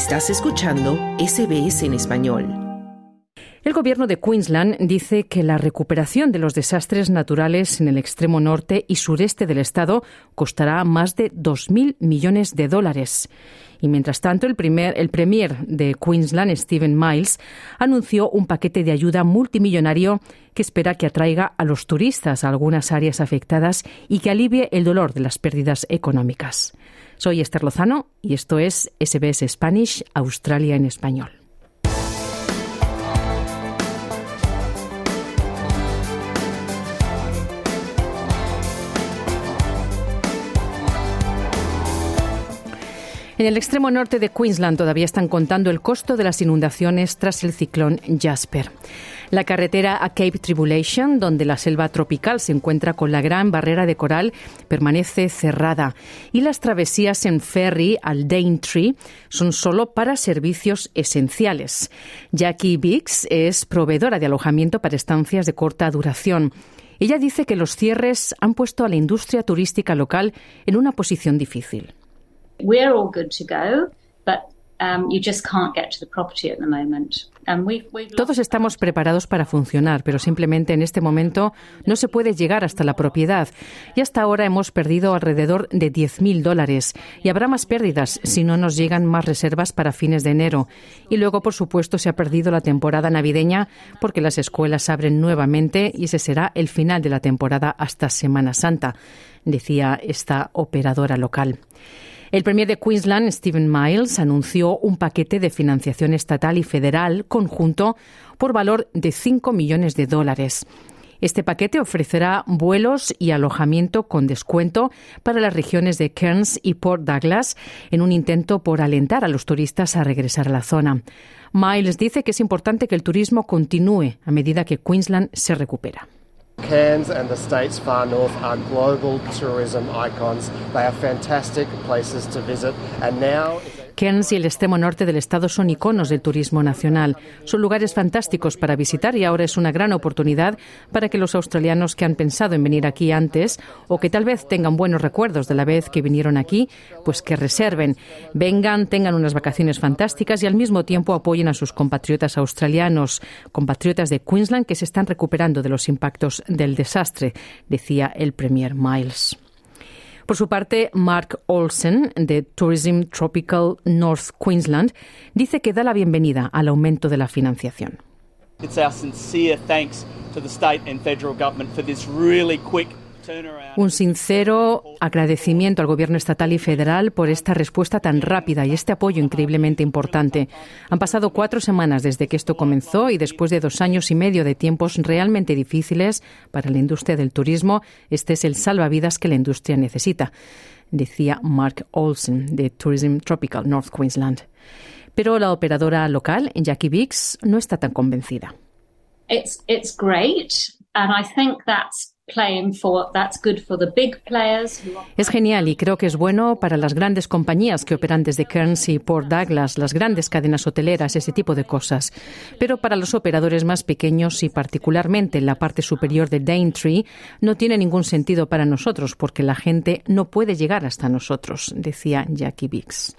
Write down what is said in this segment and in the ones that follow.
Estás escuchando SBS en español. El gobierno de Queensland dice que la recuperación de los desastres naturales en el extremo norte y sureste del estado costará más de 2.000 millones de dólares. Y mientras tanto, el, primer, el premier de Queensland, Stephen Miles, anunció un paquete de ayuda multimillonario que espera que atraiga a los turistas a algunas áreas afectadas y que alivie el dolor de las pérdidas económicas. Soy Esther Lozano y esto es SBS Spanish, Australia en español. En el extremo norte de Queensland todavía están contando el costo de las inundaciones tras el ciclón Jasper. La carretera a Cape Tribulation, donde la selva tropical se encuentra con la gran barrera de coral, permanece cerrada y las travesías en ferry al Daintree son solo para servicios esenciales. Jackie Biggs es proveedora de alojamiento para estancias de corta duración. Ella dice que los cierres han puesto a la industria turística local en una posición difícil. We're all good to go, but um, you just can't get to the property at the moment. Todos estamos preparados para funcionar, pero simplemente en este momento no se puede llegar hasta la propiedad. Y hasta ahora hemos perdido alrededor de 10.000 dólares. Y habrá más pérdidas si no nos llegan más reservas para fines de enero. Y luego, por supuesto, se ha perdido la temporada navideña porque las escuelas abren nuevamente y ese será el final de la temporada hasta Semana Santa, decía esta operadora local. El premier de Queensland, Stephen Miles, anunció un paquete de financiación estatal y federal conjunto por valor de 5 millones de dólares. Este paquete ofrecerá vuelos y alojamiento con descuento para las regiones de Cairns y Port Douglas en un intento por alentar a los turistas a regresar a la zona. Miles dice que es importante que el turismo continúe a medida que Queensland se recupera. Cairns and the states far north are global tourism icons. They are fantastic places to visit. And now Cairns y el extremo norte del estado son iconos del turismo nacional. Son lugares fantásticos para visitar y ahora es una gran oportunidad para que los australianos que han pensado en venir aquí antes o que tal vez tengan buenos recuerdos de la vez que vinieron aquí, pues que reserven, vengan, tengan unas vacaciones fantásticas y al mismo tiempo apoyen a sus compatriotas australianos, compatriotas de Queensland que se están recuperando de los impactos del desastre, decía el Premier Miles. Por su parte, Mark Olsen, de Tourism Tropical North Queensland, dice que da la bienvenida al aumento de la financiación. It's our sincere thanks to the state and federal government for this really quick. Un sincero agradecimiento al Gobierno estatal y federal por esta respuesta tan rápida y este apoyo increíblemente importante. Han pasado cuatro semanas desde que esto comenzó y después de dos años y medio de tiempos realmente difíciles para la industria del turismo, este es el salvavidas que la industria necesita, decía Mark Olsen de Tourism Tropical North Queensland. Pero la operadora local, Jackie Biggs, no está tan convencida. it's it's great, and I think that's Es genial y creo que es bueno para las grandes compañías que operan desde Cairns y Port Douglas, las grandes cadenas hoteleras, ese tipo de cosas. Pero para los operadores más pequeños y particularmente en la parte superior de Daintree, no tiene ningún sentido para nosotros porque la gente no puede llegar hasta nosotros, decía Jackie Biggs.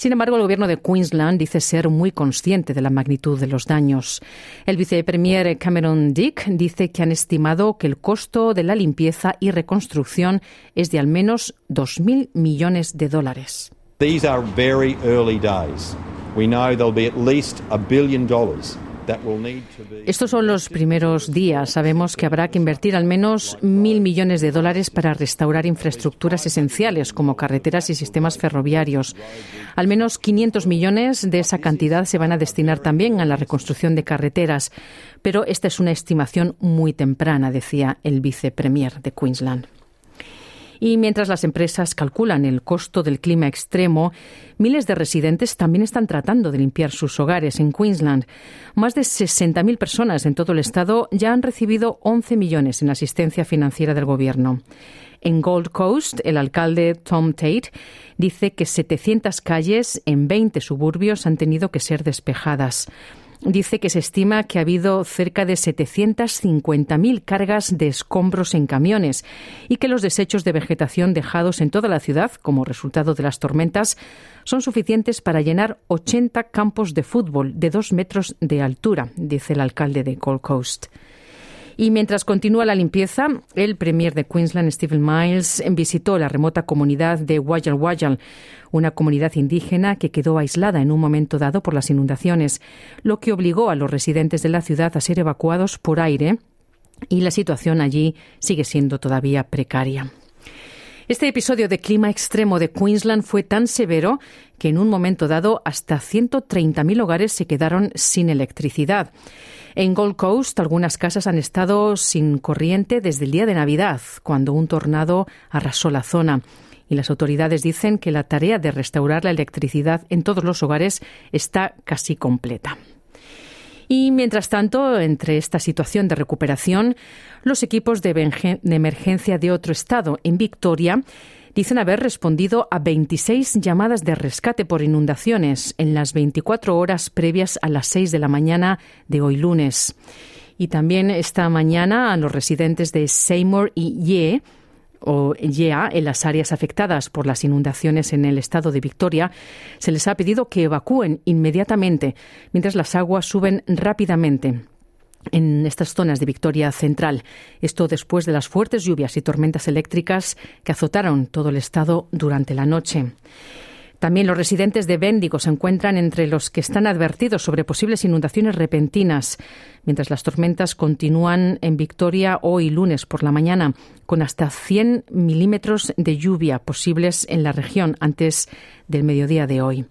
Sin embargo, el gobierno de Queensland dice ser muy consciente de la magnitud de los daños. El vicepremier Cameron Dick dice que han estimado que el costo de la limpieza y reconstrucción es de al menos 2.000 millones de dólares. These are very early days. We know there'll be at least a billion dollars Estos son los primeros días. Sabemos que habrá que invertir al menos mil millones de dólares para restaurar infraestructuras esenciales como carreteras y sistemas ferroviarios. Al menos 500 millones de esa cantidad se van a destinar también a la reconstrucción de carreteras. Pero esta es una estimación muy temprana, decía el vicepremier de Queensland. Y mientras las empresas calculan el costo del clima extremo, miles de residentes también están tratando de limpiar sus hogares en Queensland. Más de 60.000 personas en todo el estado ya han recibido 11 millones en asistencia financiera del gobierno. En Gold Coast, el alcalde Tom Tate dice que 700 calles en 20 suburbios han tenido que ser despejadas. Dice que se estima que ha habido cerca de 750.000 cargas de escombros en camiones y que los desechos de vegetación dejados en toda la ciudad como resultado de las tormentas son suficientes para llenar 80 campos de fútbol de dos metros de altura, dice el alcalde de Gold Coast. Y mientras continúa la limpieza, el premier de Queensland, Stephen Miles, visitó la remota comunidad de Wajal Wajal, una comunidad indígena que quedó aislada en un momento dado por las inundaciones, lo que obligó a los residentes de la ciudad a ser evacuados por aire y la situación allí sigue siendo todavía precaria. Este episodio de clima extremo de Queensland fue tan severo que en un momento dado hasta 130.000 hogares se quedaron sin electricidad. En Gold Coast, algunas casas han estado sin corriente desde el día de Navidad, cuando un tornado arrasó la zona. Y las autoridades dicen que la tarea de restaurar la electricidad en todos los hogares está casi completa. Y mientras tanto, entre esta situación de recuperación, los equipos de emergencia de otro estado, en Victoria, dicen haber respondido a 26 llamadas de rescate por inundaciones en las 24 horas previas a las 6 de la mañana de hoy lunes. Y también esta mañana a los residentes de Seymour y Ye o Yea, en las áreas afectadas por las inundaciones en el estado de Victoria, se les ha pedido que evacúen inmediatamente mientras las aguas suben rápidamente en estas zonas de Victoria Central. Esto después de las fuertes lluvias y tormentas eléctricas que azotaron todo el estado durante la noche. También los residentes de Bendigo se encuentran entre los que están advertidos sobre posibles inundaciones repentinas, mientras las tormentas continúan en Victoria hoy lunes por la mañana, con hasta 100 milímetros de lluvia posibles en la región antes del mediodía de hoy.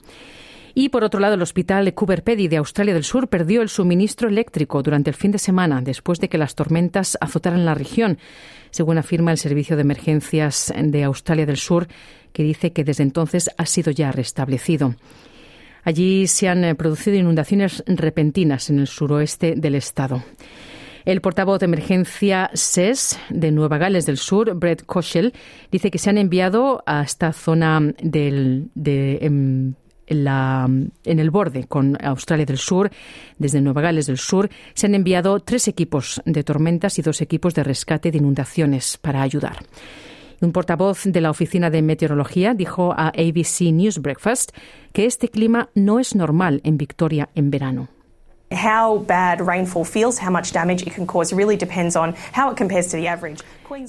Y por otro lado, el hospital Cooper Pedy de Australia del Sur perdió el suministro eléctrico durante el fin de semana después de que las tormentas azotaran la región, según afirma el Servicio de Emergencias de Australia del Sur, que dice que desde entonces ha sido ya restablecido. Allí se han eh, producido inundaciones repentinas en el suroeste del estado. El portavoz de emergencia SES de Nueva Gales del Sur, Brett Koschel, dice que se han enviado a esta zona del, de, en, el borde con Australia del Sur, desde Nueva Gales del Sur, se han enviado tres equipos de tormentas y dos equipos de rescate de inundaciones para ayudar. Un portavoz de la Oficina de Meteorología dijo a ABC News Breakfast que este clima no es normal en Victoria en verano.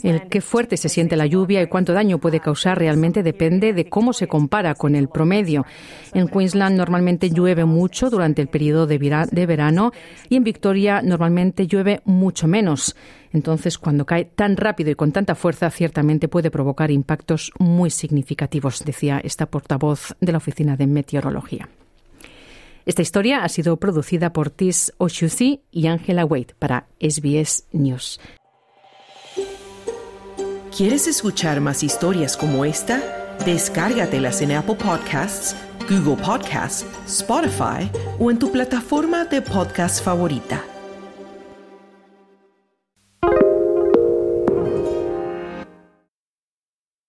El qué fuerte se siente la lluvia y cuánto daño puede causar realmente depende de cómo se compara con el promedio. En Queensland normalmente llueve mucho durante el periodo de, verano y en Victoria normalmente llueve mucho menos. Entonces, cuando cae tan rápido y con tanta fuerza, ciertamente puede provocar impactos muy significativos, decía esta portavoz de la Oficina de Meteorología. Esta historia ha sido producida por Tis Oshusi y Angela Wade para SBS News. ¿Quieres escuchar más historias como esta? Descárgatelas en Apple Podcasts, Google Podcasts, Spotify o en tu plataforma de podcast favorita.